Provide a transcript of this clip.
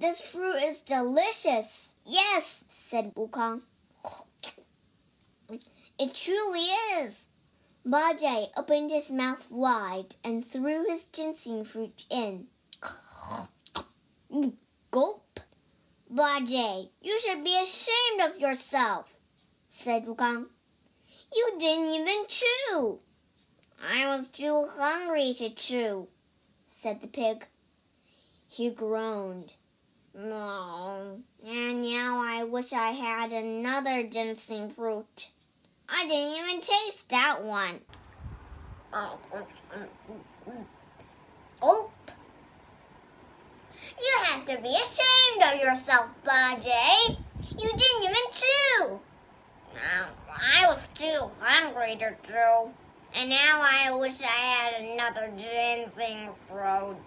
this fruit is delicious. Yes, said Wukong. It truly is. Bajie opened his mouth wide and threw his ginseng fruit in. Gulp. Bajie, you should be ashamed of yourself, said Wukong. You didn't even chew. I was too hungry to chew, said the pig. He groaned. No, and now I wish I had another ginseng fruit. I didn't even taste that one. Gulp. You have to be ashamed of yourself, Bajie. You didn't even chew. I was too hungry to chew. And now I wish I had another ginseng fruit.